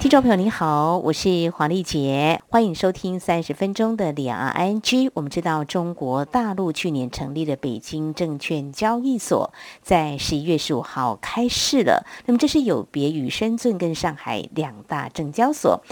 听众朋友您好，我是黄丽杰，欢迎收听三十分钟的两岸 ING。我们知道中国大陆去年成立的北京证券交易所，在十一月十五号开市了。那么这是有别于深圳跟上海两大证交所。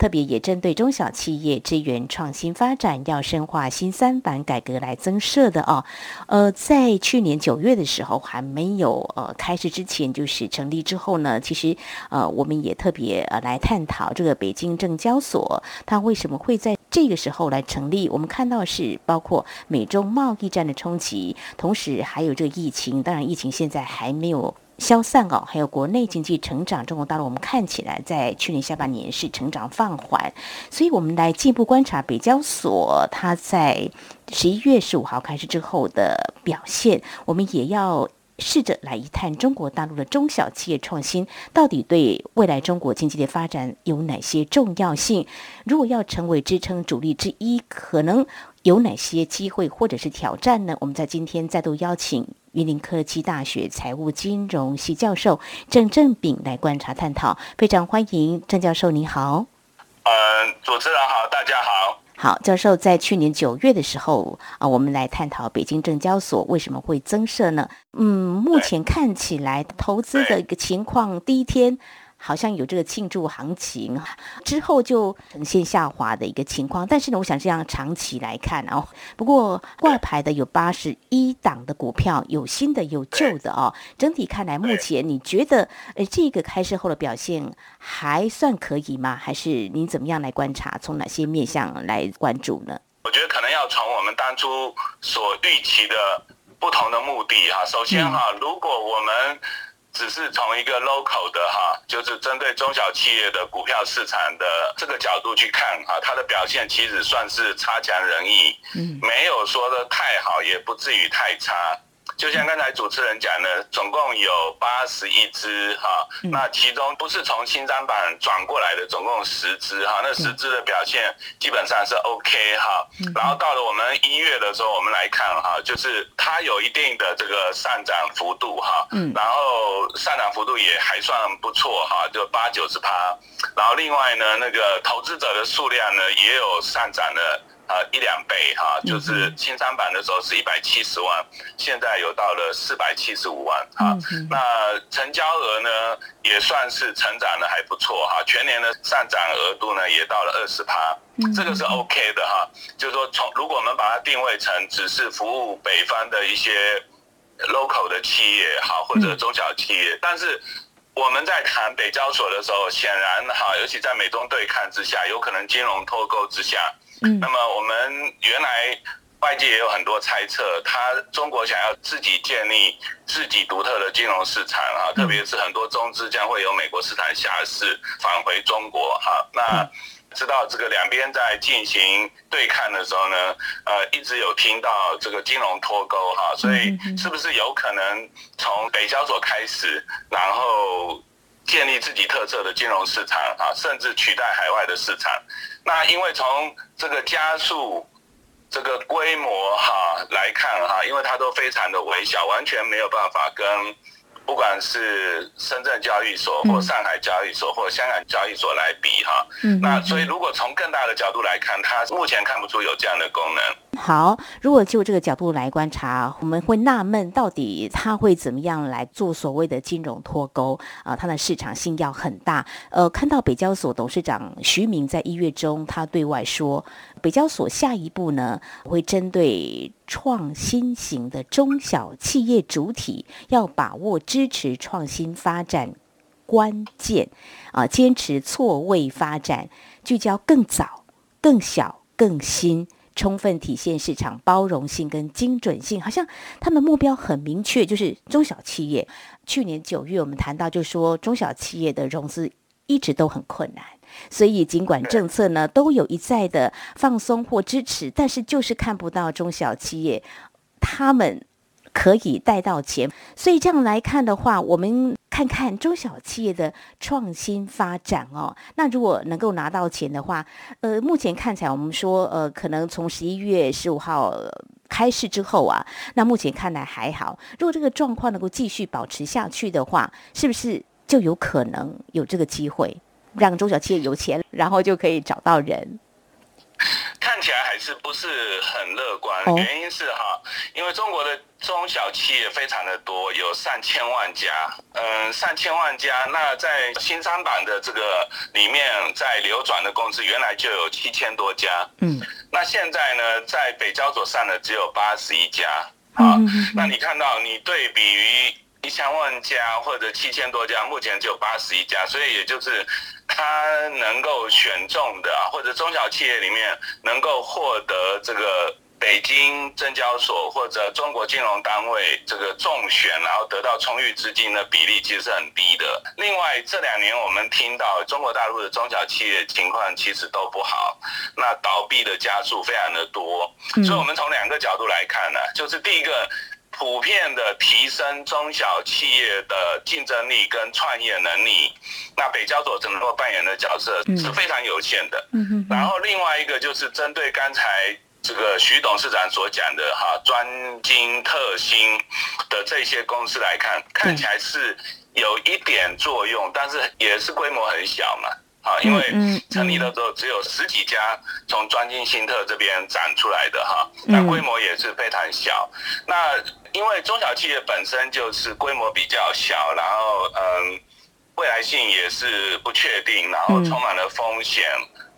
特别也针对中小企业支援创新发展，要深化新三板改革来增设的哦。呃，在去年九月的时候还没有呃开始之前，就是成立之后呢，其实呃我们也特别呃来探讨这个北京证交所它为什么会在这个时候来成立。我们看到是包括美中贸易战的冲击，同时还有这个疫情，当然疫情现在还没有。消散哦，还有国内经济成长，中国大陆我们看起来在去年下半年是成长放缓，所以我们来进一步观察北交所它在十一月十五号开始之后的表现，我们也要试着来一探中国大陆的中小企业创新到底对未来中国经济的发展有哪些重要性？如果要成为支撑主力之一，可能有哪些机会或者是挑战呢？我们在今天再度邀请。云林科技大学财务金融系教授郑正炳来观察探讨，非常欢迎郑教授，你好。嗯，主持人好，大家好。好，教授在去年九月的时候啊，我们来探讨北京证交所为什么会增设呢？嗯，目前看起来投资的一个情况，第一天。好像有这个庆祝行情，之后就呈现下滑的一个情况。但是呢，我想这样长期来看哦，不过挂牌的有八十一档的股票，有新的有旧的哦。整体看来，目前你觉得呃这个开市后的表现还算可以吗？还是你怎么样来观察？从哪些面向来关注呢？我觉得可能要从我们当初所预期的不同的目的哈。首先哈，如果我们只是从一个 local 的哈，就是针对中小企业的股票市场的这个角度去看哈，它的表现其实算是差强人意，嗯，没有说的太好，也不至于太差。就像刚才主持人讲的，总共有八十一只哈，那其中不是从新三板转过来的，总共十只哈，那十只的表现基本上是 OK 哈。然后到了我们一月的时候，我们来看哈，就是它有一定的这个上涨幅度哈，然后上涨幅度也还算不错哈，就八九十趴。然后另外呢，那个投资者的数量呢，也有上涨的。啊，一两倍哈，就是新三板的时候是一百七十万，现在有到了四百七十五万啊。那成交额呢，也算是成长的还不错哈，全年的上涨额度呢也到了二十趴，这个是 OK 的哈。就是说，从如果我们把它定位成只是服务北方的一些 local 的企业好，或者中小企业，但是我们在谈北交所的时候，显然哈，尤其在美中对抗之下，有可能金融脱钩之下。那么我们原来外界也有很多猜测，他中国想要自己建立自己独特的金融市场啊，特别是很多中资将会由美国市场下市返回中国哈。那知道这个两边在进行对抗的时候呢，呃，一直有听到这个金融脱钩哈，所以是不是有可能从北交所开始，然后？建立自己特色的金融市场啊，甚至取代海外的市场。那因为从这个加速这个规模哈来看哈，因为它都非常的微小，完全没有办法跟。不管是深圳交易所或上海交易所或香港交易所来比哈，嗯那所以如果从更大的角度来看，它目前看不出有这样的功能。好，如果就这个角度来观察，我们会纳闷到底它会怎么样来做所谓的金融脱钩啊？它的市场性要很大。呃，看到北交所董事长徐明在一月中他对外说，北交所下一步呢会针对。创新型的中小企业主体要把握支持创新发展关键啊，坚持错位发展，聚焦更早、更小、更新，充分体现市场包容性跟精准性。好像他们目标很明确，就是中小企业。去年九月我们谈到，就说中小企业的融资一直都很困难。所以，尽管政策呢都有一再的放松或支持，但是就是看不到中小企业他们可以贷到钱。所以这样来看的话，我们看看中小企业的创新发展哦。那如果能够拿到钱的话，呃，目前看起来我们说，呃，可能从十一月十五号开市之后啊，那目前看来还好。如果这个状况能够继续保持下去的话，是不是就有可能有这个机会，让中小企业有钱，然后就可以找到人？看起来还是不是很乐观，原因是哈，因为中国的中小企业非常的多，有上千万家，嗯，上千万家。那在新三板的这个里面，在流转的公司原来就有七千多家，嗯，那现在呢，在北交所上的只有八十一家，啊，那你看到你对比于。一千万家或者七千多家，目前只有八十一家，所以也就是他能够选中的，或者中小企业里面能够获得这个北京证交所或者中国金融单位这个中选，然后得到充裕资金的比例其实是很低的。另外这两年我们听到中国大陆的中小企业情况其实都不好，那倒闭的家数非常的多，所以我们从两个角度来看呢，就是第一个。普遍的提升中小企业的竞争力跟创业能力，那北交所能够扮演的角色是非常有限的。嗯然后另外一个就是针对刚才这个徐董事长所讲的哈专精特新的这些公司来看，看起来是有一点作用，但是也是规模很小嘛。啊，因为成立的时候只有十几家从专精新特这边展出来的哈，那规模也是非常小。那因为中小企业本身就是规模比较小，然后嗯，未来性也是不确定，然后充满了风险，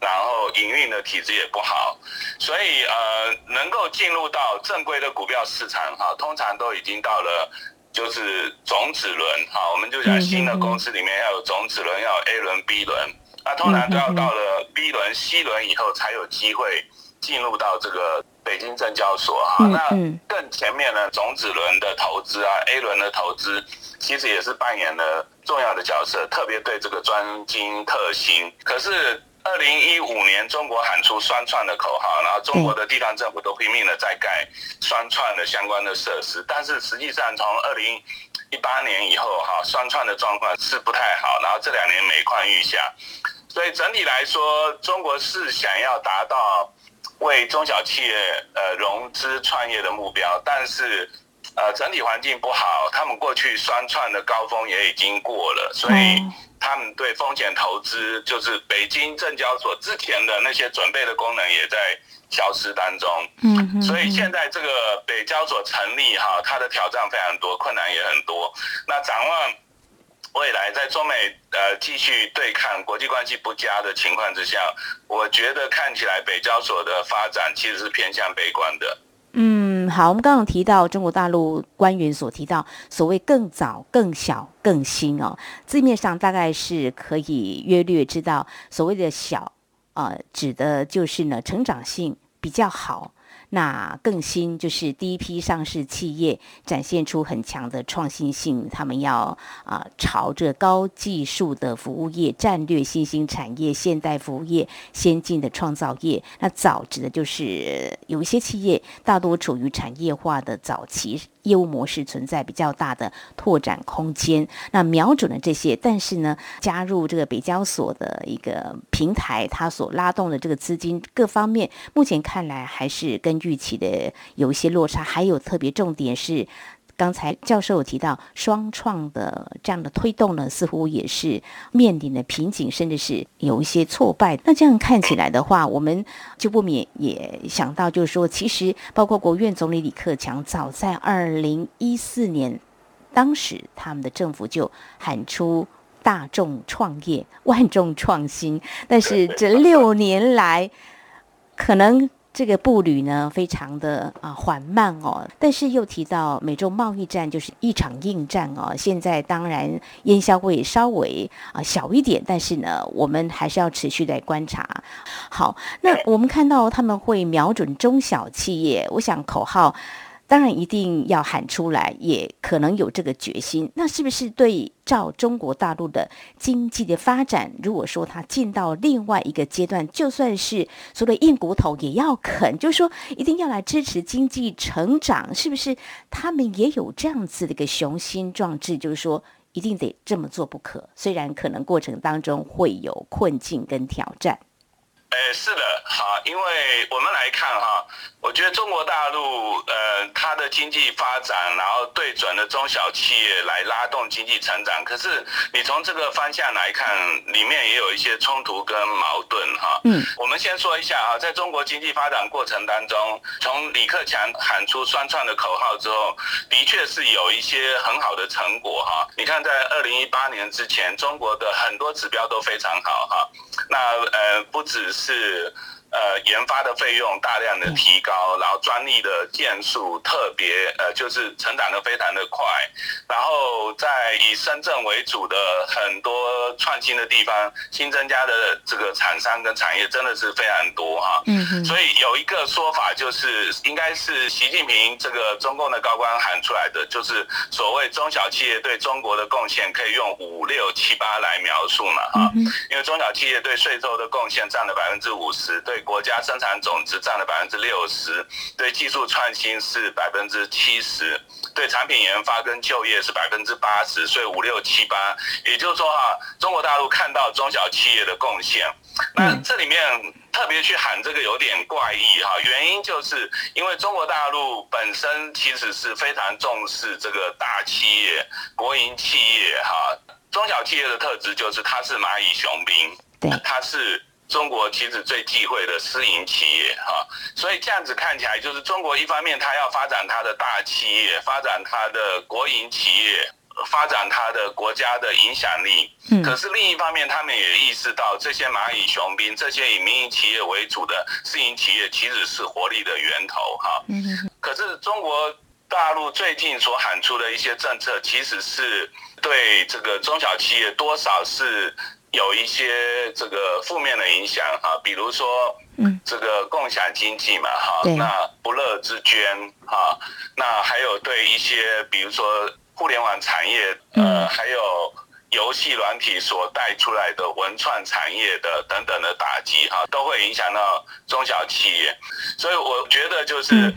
然后营运的体制也不好，所以呃，能够进入到正规的股票市场哈，通常都已经到了就是种子轮哈，我们就讲新的公司里面要有种子轮，要有 A 轮、B 轮。那通常都要到了 B 轮、C 轮以后，才有机会进入到这个北京证交所啊。那更前面呢，种子轮的投资啊，A 轮的投资，其实也是扮演了重要的角色，特别对这个专精特新。可是二零一五年，中国喊出双创的口号，然后中国的地方政府都拼命的在盖双创的相关的设施，但是实际上从二零一八年以后哈，双创的状况是不太好，然后这两年每况愈下。所以整体来说，中国是想要达到为中小企业呃融资创业的目标，但是呃整体环境不好，他们过去双创的高峰也已经过了，所以他们对风险投资，就是北京证交所之前的那些准备的功能也在消失当中。嗯，所以现在这个北交所成立哈，它的挑战非常多，困难也很多。那展望。未来在中美呃继续对抗、国际关系不佳的情况之下，我觉得看起来北交所的发展其实是偏向悲观的。嗯，好，我们刚刚提到中国大陆官员所提到所谓更早、更小、更新哦，字面上大概是可以约略知道，所谓的小呃，指的就是呢成长性比较好。那更新就是第一批上市企业展现出很强的创新性，他们要啊朝着高技术的服务业、战略新兴产业、现代服务业、先进的创造业。那早指的就是有一些企业大多处于产业化的早期。业务模式存在比较大的拓展空间，那瞄准了这些，但是呢，加入这个北交所的一个平台，它所拉动的这个资金各方面，目前看来还是跟预期的有一些落差，还有特别重点是。刚才教授有提到双创的这样的推动呢，似乎也是面临的瓶颈，甚至是有一些挫败。那这样看起来的话，我们就不免也想到，就是说，其实包括国务院总理李克强，早在二零一四年，当时他们的政府就喊出“大众创业，万众创新”，但是这六年来，可能。这个步履呢，非常的啊缓慢哦，但是又提到美洲贸易战就是一场硬战哦。现在当然烟消会稍微啊小一点，但是呢，我们还是要持续来观察。好，那我们看到他们会瞄准中小企业，我想口号。当然一定要喊出来，也可能有这个决心。那是不是对照中国大陆的经济的发展？如果说它进到另外一个阶段，就算是所谓硬骨头也要啃，就是说一定要来支持经济成长，是不是？他们也有这样子的一个雄心壮志，就是说一定得这么做不可。虽然可能过程当中会有困境跟挑战。哎，是的，好，因为我们来看哈，我觉得中国大陆呃，它的经济发展，然后对准了中小企业来拉动经济成长。可是你从这个方向来看，里面也有一些冲突跟矛盾哈。嗯，我们先说一下啊，在中国经济发展过程当中，从李克强喊出双创的口号之后，的确是有一些很好的成果哈。你看，在二零一八年之前，中国的很多指标都非常好哈。那呃，不只是。是呃，研发的费用大量的提高，然后专利的件数特别呃，就是成长的非常的快，然后在以深圳为主的很多创新的地方，新增加的这个厂商跟产业真的是非常多哈。嗯所以有一个说法就是，应该是习近平这个中共的高官喊出来的，就是所谓中小企业对中国的贡献可以用五六七八来描述嘛哈。因为中小企业对税收的贡献占了百分之五十，对国家生产总值占了百分之六十，对技术创新是百分之七十，对产品研发跟就业是百分之八十，所以五六七八，也就是说哈，中国大陆看到中小企业的贡献，那这里面特别去喊这个有点怪异哈，原因就是因为中国大陆本身其实是非常重视这个大企业、国营企业哈，中小企业的特质就是它是蚂蚁雄兵，它是。中国其实最忌讳的私营企业哈，所以这样子看起来，就是中国一方面它要发展它的大企业，发展它的国营企业，发展它的国家的影响力。嗯。可是另一方面，他们也意识到这些蚂蚁雄兵，这些以民营企业为主的私营企业，其实是活力的源头哈。嗯可是中国大陆最近所喊出的一些政策，其实是对这个中小企业多少是。有一些这个负面的影响哈，比如说，嗯，这个共享经济嘛哈，那不乐之捐哈，那还有对一些比如说互联网产业，呃，还有。游戏软体所带出来的文创产业的等等的打击哈，都会影响到中小企业，所以我觉得就是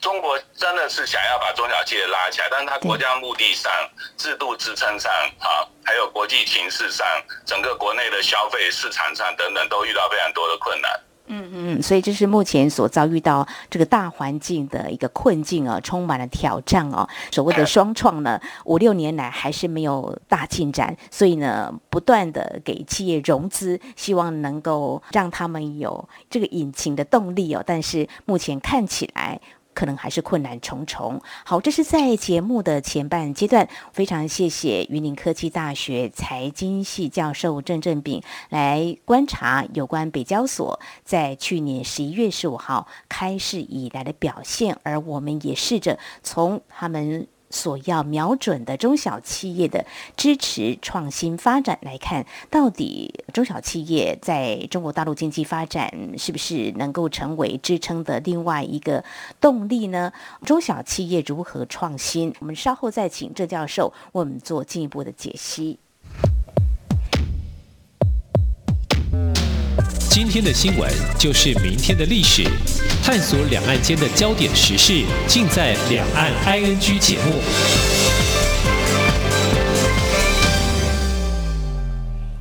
中国真的是想要把中小企业拉起来，但是它国家目的上、制度支撑上啊，还有国际形势上，整个国内的消费市场上等等，都遇到非常多的困难。嗯嗯，所以这是目前所遭遇到这个大环境的一个困境啊，充满了挑战哦。所谓的双创呢，五六年来还是没有大进展，所以呢，不断的给企业融资，希望能够让他们有这个引擎的动力哦。但是目前看起来。可能还是困难重重。好，这是在节目的前半阶段，非常谢谢云林科技大学财经系教授郑振炳来观察有关北交所在去年十一月十五号开市以来的表现，而我们也试着从他们。所要瞄准的中小企业的支持创新发展来看，到底中小企业在中国大陆经济发展是不是能够成为支撑的另外一个动力呢？中小企业如何创新？我们稍后再请郑教授为我们做进一步的解析。今天的新闻就是明天的历史，探索两岸间的焦点时事，尽在《两岸 ING》节目。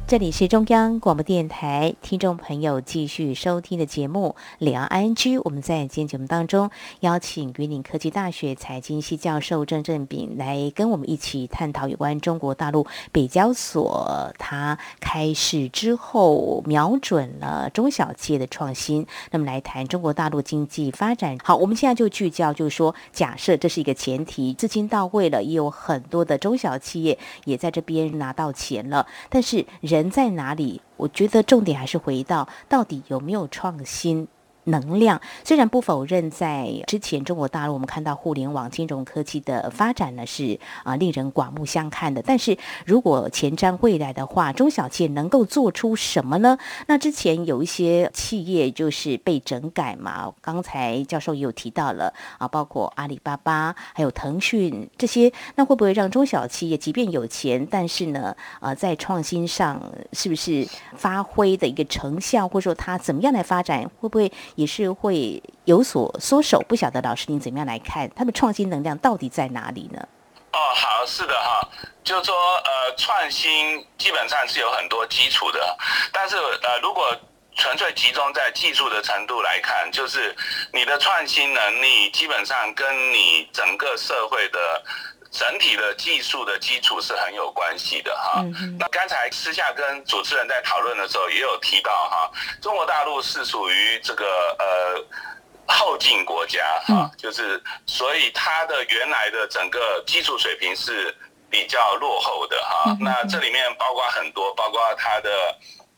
这里是中央广播电台听众朋友继续收听的节目《两岸 I N G》。我们在今天节目当中邀请云岭科技大学财经系教授郑正炳来跟我们一起探讨有关中国大陆北交所它开市之后瞄准了中小企业的创新。那么来谈中国大陆经济发展。好，我们现在就聚焦，就是说，假设这是一个前提，资金到位了，也有很多的中小企业也在这边拿到钱了，但是人。人在哪里？我觉得重点还是回到到底有没有创新。能量虽然不否认，在之前中国大陆我们看到互联网金融科技的发展呢是啊令人刮目相看的，但是如果前瞻未来的话，中小企业能够做出什么呢？那之前有一些企业就是被整改嘛，刚才教授也有提到了啊，包括阿里巴巴还有腾讯这些，那会不会让中小企业即便有钱，但是呢啊在创新上是不是发挥的一个成效，或者说它怎么样来发展，会不会？也是会有所缩手，不晓得老师您怎么样来看他们创新能量到底在哪里呢？哦，好，是的哈，就是说呃，创新基本上是有很多基础的，但是呃，如果纯粹集中在技术的程度来看，就是你的创新能力基本上跟你整个社会的整体的技术的基础是很有关系的哈。那刚才私下跟主持人在讨论的时候也有提到哈，中国大陆是属于这个呃后进国家哈，就是所以它的原来的整个基础水平是比较落后的哈。那这里面包括很多，包括它的。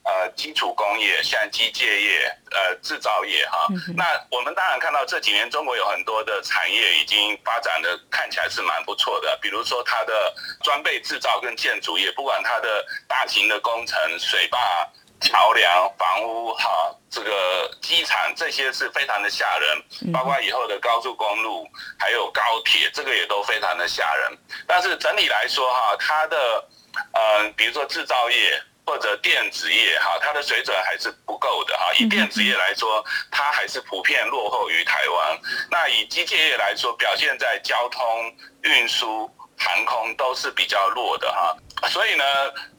呃，基础工业像机械业、呃制造业哈，那我们当然看到这几年中国有很多的产业已经发展的看起来是蛮不错的，比如说它的装备制造跟建筑业，不管它的大型的工程、水坝、桥梁、房屋哈，这个机场这些是非常的吓人，包括以后的高速公路还有高铁，这个也都非常的吓人。但是整体来说哈，它的呃，比如说制造业。或者电子业哈，它的水准还是不够的哈。以电子业来说，它还是普遍落后于台湾。那以机械业来说，表现在交通运输、航空都是比较弱的哈。所以呢，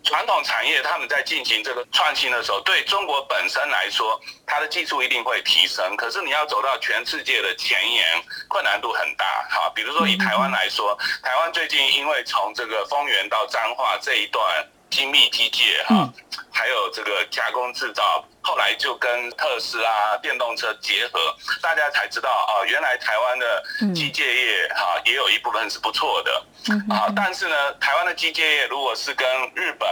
传统产业他们在进行这个创新的时候，对中国本身来说，它的技术一定会提升。可是你要走到全世界的前沿，困难度很大哈。比如说以台湾来说，台湾最近因为从这个丰原到彰化这一段。精密机械哈，还有这个加工制造，后来就跟特斯拉电动车结合，大家才知道啊，原来台湾的机械业哈也有一部分是不错的啊。但是呢，台湾的机械业如果是跟日本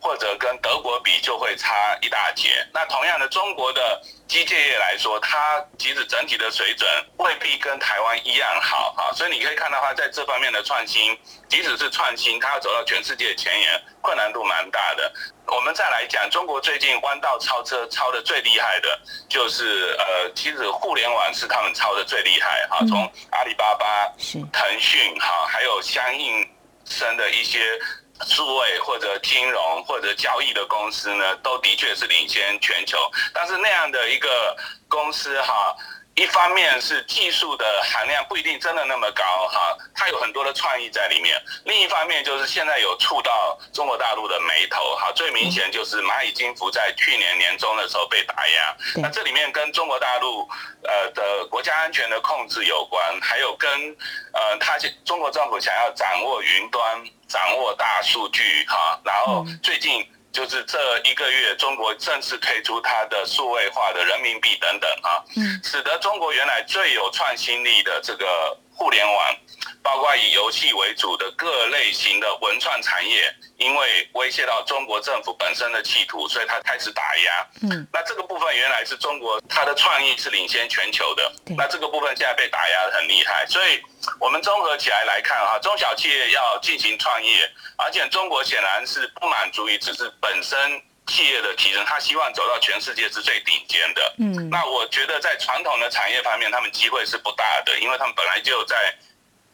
或者跟德国比，就会差一大截。那同样的，中国的机械业来说，它即使整体的水准未必跟台湾一样好啊。所以你可以看到它在这方面的创新，即使是创新，它要走到全世界前沿。困难度蛮大的。我们再来讲，中国最近弯道超车超的最厉害的，就是呃，其实互联网是他们超的最厉害哈。从阿里巴巴、腾讯哈，还有相应生的一些数位或者金融或者交易的公司呢，都的确是领先全球。但是那样的一个公司哈。一方面是技术的含量不一定真的那么高哈，它有很多的创意在里面。另一方面就是现在有触到中国大陆的眉头哈，最明显就是蚂蚁金服在去年年中的时候被打压。那这里面跟中国大陆呃的国家安全的控制有关，还有跟呃他中国政府想要掌握云端、掌握大数据哈，然后最近。就是这一个月，中国正式推出它的数位化的人民币等等啊，使得中国原来最有创新力的这个互联网。包括以游戏为主的各类型的文创产业，因为威胁到中国政府本身的企图，所以它开始打压。嗯，那这个部分原来是中国它的创意是领先全球的，那这个部分现在被打压的很厉害。所以，我们综合起来来看哈，中小企业要进行创业，而且中国显然是不满足于只是本身企业的提升，他希望走到全世界是最顶尖的。嗯，那我觉得在传统的产业方面，他们机会是不大的，因为他们本来就在。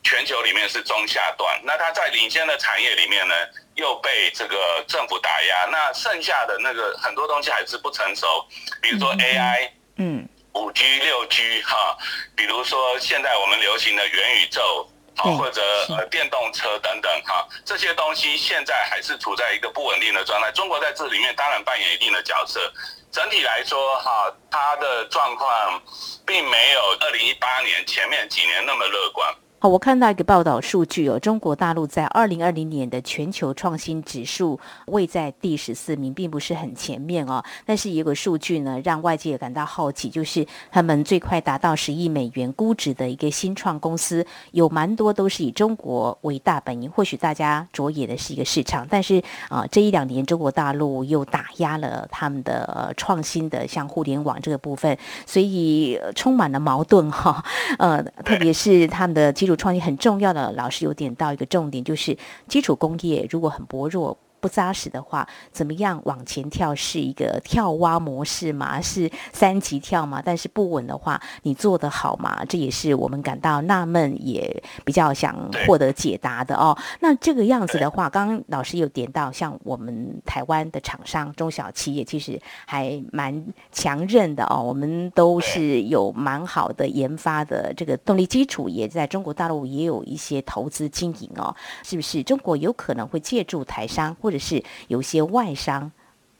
全球里面是中下段，那他在领先的产业里面呢，又被这个政府打压。那剩下的那个很多东西还是不成熟，比如说 AI，嗯，五 G、六 G 哈，比如说现在我们流行的元宇宙，或者呃电动车等等哈，这些东西现在还是处在一个不稳定的状态。中国在这里面当然扮演一定的角色。整体来说哈，它的状况并没有二零一八年前面几年那么乐观。我看到一个报道数据哦，中国大陆在二零二零年的全球创新指数位在第十四名，并不是很前面哦。但是有个数据呢，让外界也感到好奇，就是他们最快达到十亿美元估值的一个新创公司，有蛮多都是以中国为大本营。或许大家着眼的是一个市场，但是啊，这一两年中国大陆又打压了他们的创新的像互联网这个部分，所以充满了矛盾哈。呃，特别是他们的。基础创新很重要的，老师有点到一个重点，就是基础工业如果很薄弱，不扎实的话，怎么样往前跳是一个跳蛙模式吗？是三级跳吗？但是不稳的话，你做得好吗？这也是我们感到纳闷，也比较想获得解答的哦。那这个样子的话，刚刚老师有点到，像我们台湾的厂商、中小企业，其实还蛮强韧的哦。我们都是有蛮好的研发的这个动力基础，也在中国大陆也有一些投资经营哦。是不是中国有可能会借助台商或者？是有些外伤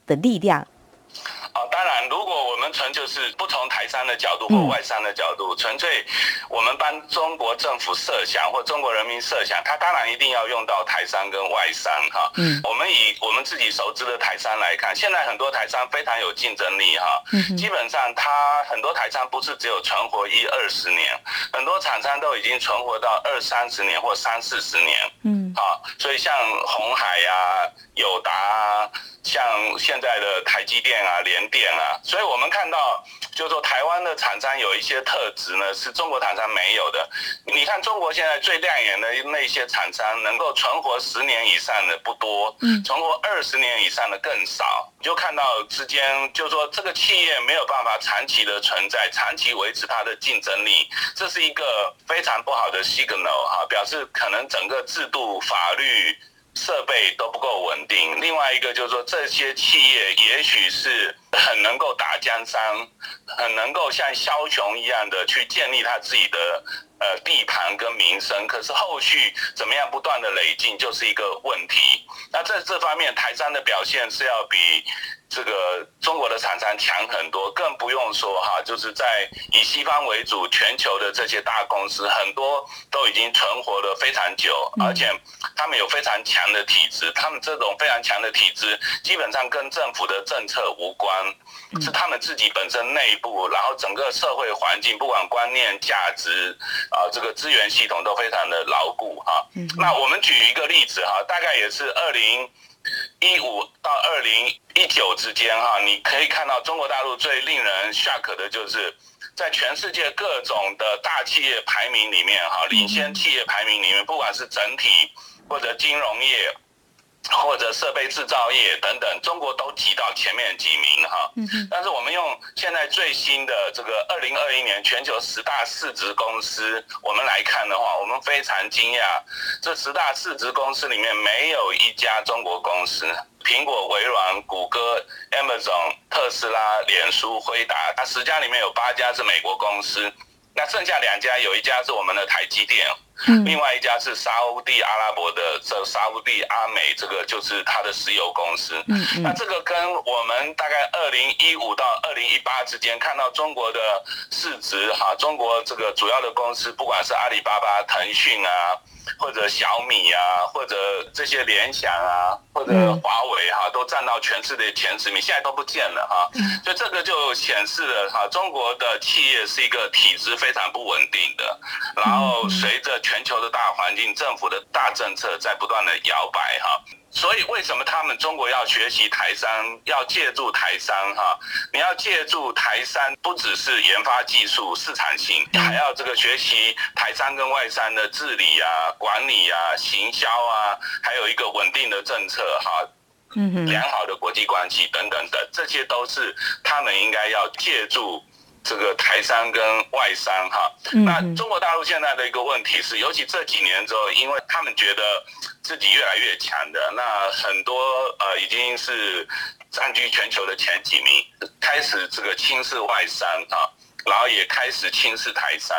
的力量。哦，当然，如果我们纯就是不从台商的角度或外商的角度，纯粹我们帮中国政府设想或中国人民设想，他当然一定要用到台商跟外商哈。嗯。我们以我们自己熟知的台商来看，现在很多台商非常有竞争力哈。嗯。基本上，他很多台商不是只有存活一二十年，很多厂商都已经存活到二三十年或三四十年。嗯。啊，所以像红海呀、友达啊。像现在的台积电啊、联电啊，所以我们看到，就是说台湾的厂商有一些特质呢，是中国厂商没有的。你看中国现在最亮眼的那些厂商，能够存活十年以上的不多，嗯，存活二十年以上的更少。你就看到之间，就是说这个企业没有办法长期的存在，长期维持它的竞争力，这是一个非常不好的 signal 哈，表示可能整个制度法律。设备都不够稳定，另外一个就是说，这些企业也许是很能够打江山，很能够像枭雄一样的去建立他自己的呃地盘跟名声，可是后续怎么样不断的累进就是一个问题。那在这方面，台商的表现是要比。这个中国的厂商强很多，更不用说哈，就是在以西方为主，全球的这些大公司很多都已经存活了非常久，而且他们有非常强的体制，他们这种非常强的体制，基本上跟政府的政策无关，是他们自己本身内部，然后整个社会环境，不管观念、价值啊，这个资源系统都非常的牢固哈。那我们举一个例子哈，大概也是二零。一五到二零一九之间，哈，你可以看到中国大陆最令人 shock 的就是，在全世界各种的大企业排名里面，哈，领先企业排名里面，不管是整体或者金融业。或者设备制造业等等，中国都挤到前面几名哈。嗯但是我们用现在最新的这个二零二一年全球十大市值公司，我们来看的话，我们非常惊讶，这十大市值公司里面没有一家中国公司。苹果、微软、谷歌、Amazon、特斯拉、脸书、辉达，它十家里面有八家是美国公司，那剩下两家有一家是我们的台积电。另外一家是沙地阿拉伯的这沙地阿美，这个就是它的石油公司。嗯那这个跟我们大概二零一五到二零一八之间看到中国的市值哈，中国这个主要的公司，不管是阿里巴巴、腾讯啊。或者小米啊，或者这些联想啊，或者华为哈，都占到全世界前十名，现在都不见了哈。所以这个就显示了哈，中国的企业是一个体制非常不稳定的。然后随着全球的大环境、政府的大政策在不断的摇摆哈。所以，为什么他们中国要学习台商，要借助台商？哈，你要借助台商，不只是研发技术、市场性，还要这个学习台商跟外商的治理啊、管理啊、行销啊，还有一个稳定的政策，哈，嗯良好的国际关系等等等，这些都是他们应该要借助。这个台商跟外商哈，那中国大陆现在的一个问题是，尤其这几年之后，因为他们觉得自己越来越强的，那很多呃已经是占据全球的前几名，开始这个轻视外商啊，然后也开始轻视台商，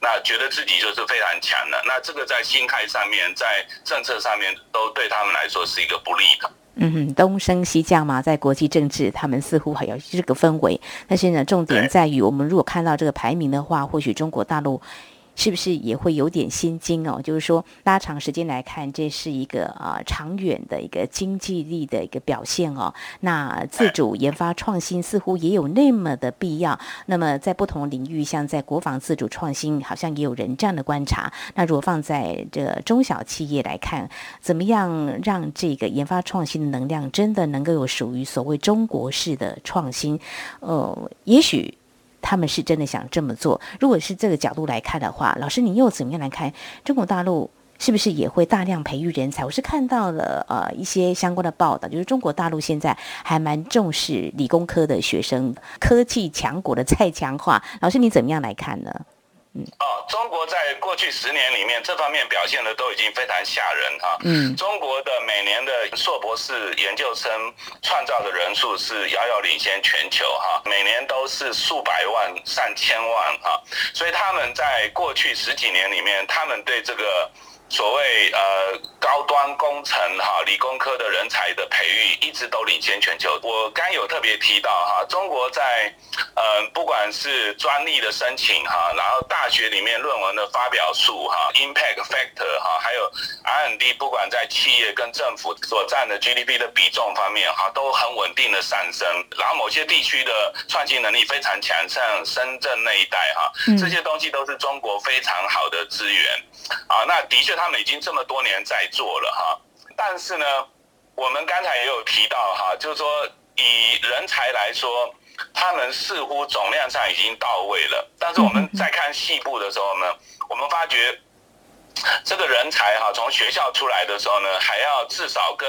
那觉得自己就是非常强的，那这个在心态上面，在政策上面都对他们来说是一个不利的。嗯哼，东升西降嘛，在国际政治，他们似乎还有这个氛围。但是呢，重点在于，我们如果看到这个排名的话，或许中国大陆。是不是也会有点心惊哦？就是说，拉长时间来看，这是一个啊长远的一个经济力的一个表现哦。那自主研发创新似乎也有那么的必要。那么在不同领域，像在国防自主创新，好像也有人这样的观察。那如果放在这中小企业来看，怎么样让这个研发创新的能量真的能够有属于所谓中国式的创新？呃，也许。他们是真的想这么做。如果是这个角度来看的话，老师，你又怎么样来看中国大陆是不是也会大量培育人才？我是看到了呃一些相关的报道，就是中国大陆现在还蛮重视理工科的学生，科技强国的再强化。老师，你怎么样来看呢？哦，中国在过去十年里面这方面表现的都已经非常吓人哈。嗯，中国的每年的硕博士研究生创造的人数是遥遥领先全球哈，每年都是数百万、上千万哈。所以他们在过去十几年里面，他们对这个。所谓呃高端工程哈理工科的人才的培育一直都领先全球。我刚有特别提到哈，中国在呃不管是专利的申请哈，然后大学里面论文的发表数哈，impact factor 哈，还有 R&D，不管在企业跟政府所占的 GDP 的比重方面哈，都很稳定的上升。然后某些地区的创新能力非常强，像深圳那一带哈，这些东西都是中国非常好的资源啊。那的确。他们已经这么多年在做了哈，但是呢，我们刚才也有提到哈，就是说以人才来说，他们似乎总量上已经到位了，但是我们在看细部的时候呢，我们发觉。这个人才哈，从学校出来的时候呢，还要至少跟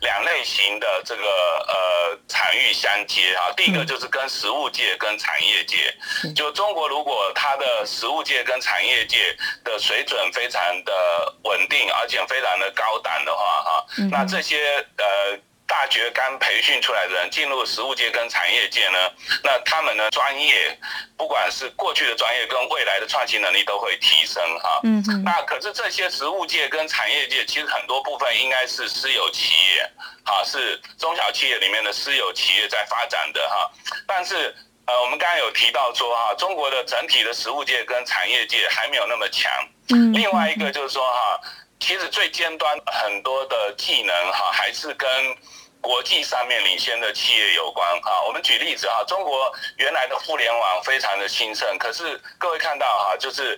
两类型的这个呃产域相接哈。第一个就是跟实物界跟产业界，就中国如果它的实物界跟产业界的水准非常的稳定，而且非常的高档的话哈，那这些呃。大学刚培训出来的人进入实务界跟产业界呢，那他们的专业，不管是过去的专业跟未来的创新能力都会提升哈。嗯嗯。那可是这些实务界跟产业界其实很多部分应该是私有企业，哈，是中小企业里面的私有企业在发展的哈。但是呃，我们刚刚有提到说哈，中国的整体的实务界跟产业界还没有那么强。嗯。另外一个就是说哈。其实最尖端很多的技能哈，还是跟国际上面领先的企业有关哈。我们举例子哈，中国原来的互联网非常的兴盛，可是各位看到哈，就是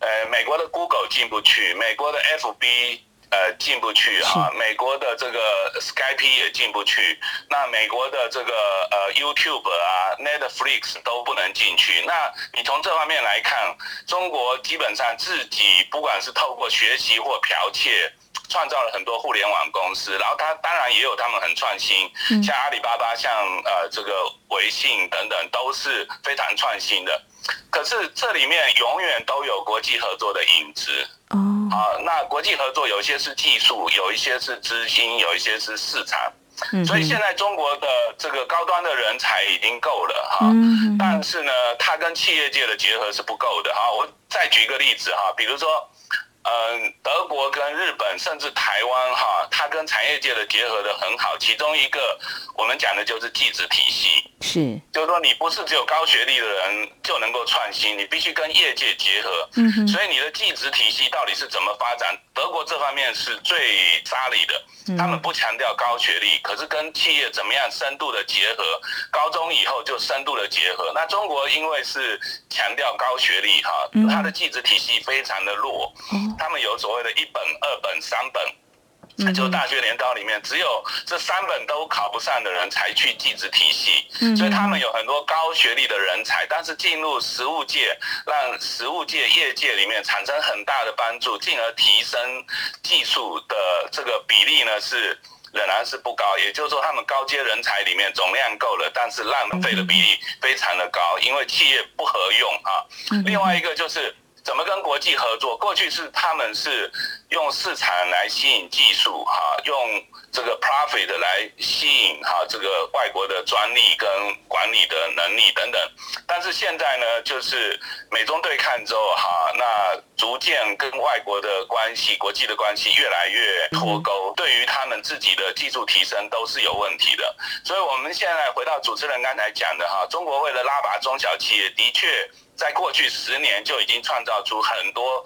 呃美国的 Google 进不去，美国的 FB。呃，进不去哈，美国的这个 Skype 也进不去，那美国的这个呃 YouTube 啊，Netflix 都不能进去。那你从这方面来看，中国基本上自己不管是透过学习或剽窃，创造了很多互联网公司，然后它当然也有他们很创新，像阿里巴巴、像呃这个微信等等都是非常创新的。可是这里面永远都有国际合作的影子。哦，啊，那国际合作有一些是技术，有一些是资金，有一些是市场，所以现在中国的这个高端的人才已经够了哈，但是呢，它跟企业界的结合是不够的哈。我再举一个例子哈，比如说。嗯，德国跟日本甚至台湾哈，它跟产业界的结合的很好。其中一个我们讲的就是技职体系，是，就是说你不是只有高学历的人就能够创新，你必须跟业界结合。嗯哼。所以你的技职体系到底是怎么发展？德国这方面是最扎理的，他们不强调高学历，可是跟企业怎么样深度的结合，高中以后就深度的结合。那中国因为是强调高学历哈，它的技职体系非常的弱。他们有所谓的一本、二本、三本，那就大学联招里面只有这三本都考不上的人才去技职体系，所以他们有很多高学历的人才，但是进入实务界，让实务界、业界里面产生很大的帮助，进而提升技术的这个比例呢是仍然是不高。也就是说，他们高阶人才里面总量够了，但是浪费的比例非常的高，因为企业不合用啊。另外一个就是。怎么跟国际合作？过去是他们是用市场来吸引技术，哈，用这个 profit 来吸引哈这个外国的专利跟管理的能力等等。但是现在呢，就是美中对抗之后，哈，那逐渐跟外国的关系、国际的关系越来越脱钩，对于他们自己的技术提升都是有问题的。所以，我们现在回到主持人刚才讲的哈，中国为了拉拔中小企业，的确。在过去十年就已经创造出很多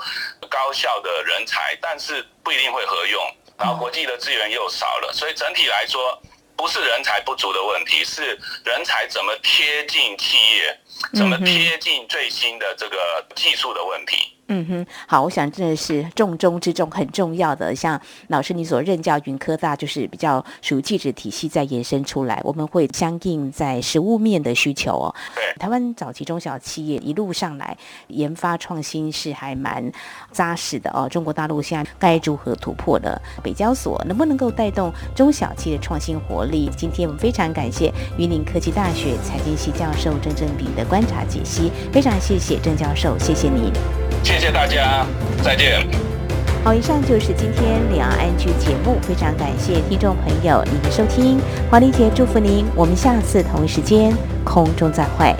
高效的人才，但是不一定会合用，然后国际的资源又少了，所以整体来说不是人才不足的问题，是人才怎么贴近企业，怎么贴近最新的这个技术的问题。嗯哼，好，我想真的是重中之重，很重要的。像老师你所任教云科大，就是比较属于技职体系再延伸出来，我们会相应在实物面的需求哦。对，台湾早期中小企业一路上来研发创新是还蛮扎实的哦。中国大陆现在该如何突破的？北交所能不能够带动中小企业的创新活力？今天我们非常感谢云林科技大学财经系教授郑正炳的观察解析，非常谢谢郑教授，谢谢你。谢谢大家，再见。好，以上就是今天两岸剧节目，非常感谢听众朋友您的收听，华丽姐祝福您，我们下次同一时间空中再会。